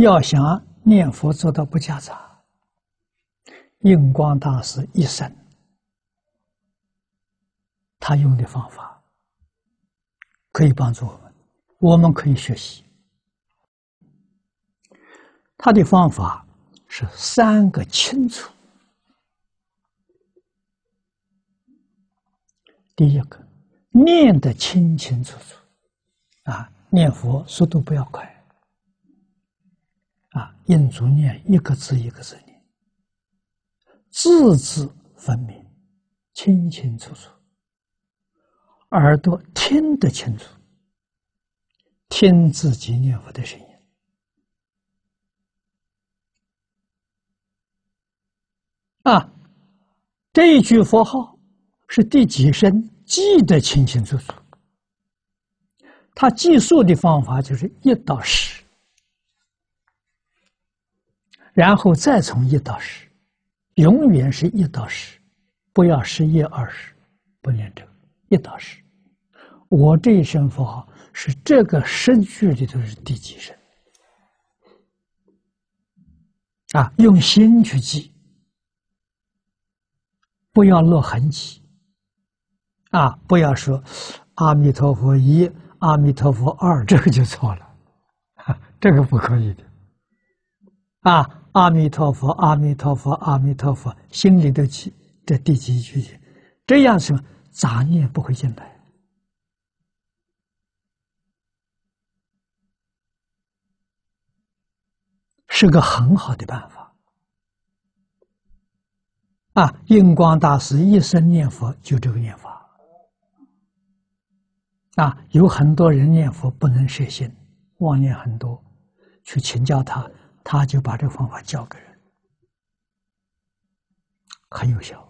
要想念佛做到不夹杂，印光大师一生他用的方法可以帮助我们，我们可以学习。他的方法是三个清楚。第一个，念得清清楚楚，啊，念佛速度不要快，啊，印足念一个字一个字念，字字分明，清清楚楚，耳朵听得清楚，听自己念佛的声音，啊，这一句佛号。是第几声记得清清楚楚。他计数的方法就是一到十，然后再从一到十，永远是一到十，不要十一二十，不念这个一到十。我这一声佛号是这个十句里头是第几声？啊，用心去记，不要落痕迹。啊，不要说阿弥陀佛一、阿弥陀佛二，这个就错了，这个不可以的。啊，阿弥陀佛，阿弥陀佛，阿弥陀佛，心里的起这第几句？这样什么杂念不会进来，是个很好的办法。啊，印光大师一生念佛就这个念法。啊，有很多人念佛不能摄心，妄念很多，去请教他，他就把这个方法教给人，很有效。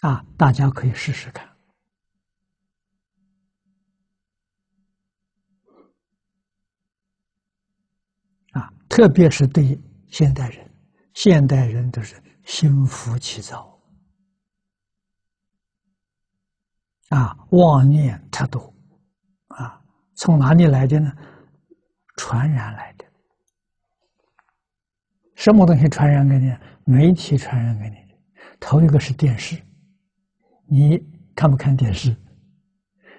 啊，大家可以试试看。啊，特别是对现代人，现代人都是心浮气躁。啊，妄念太多，啊，从哪里来的呢？传染来的。什么东西传染给你？媒体传染给你的。头一个是电视，你看不看电视？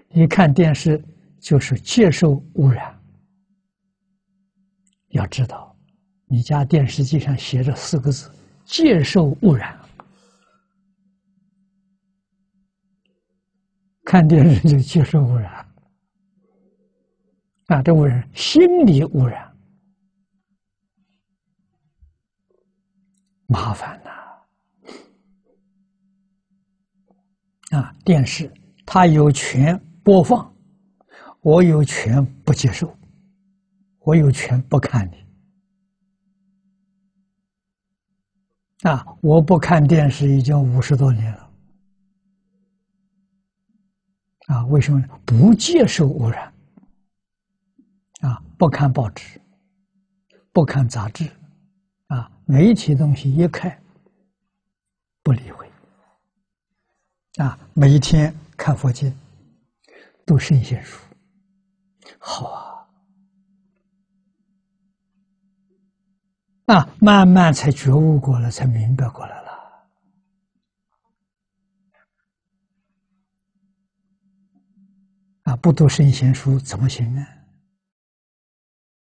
一看电视就是接受污染。要知道，你家电视机上写着四个字：接受污染。看电视就接受污染，啊，这污染心理污染，麻烦呐！啊，电视它有权播放，我有权不接受，我有权不看你。啊，我不看电视已经五十多年了。啊，为什么不接受污染？啊，不看报纸，不看杂志，啊，媒体东西一看，不理会。啊，每一天看佛经，读圣贤书，好啊，啊，慢慢才觉悟过来，才明白过来了。啊，不读圣贤书怎么行呢？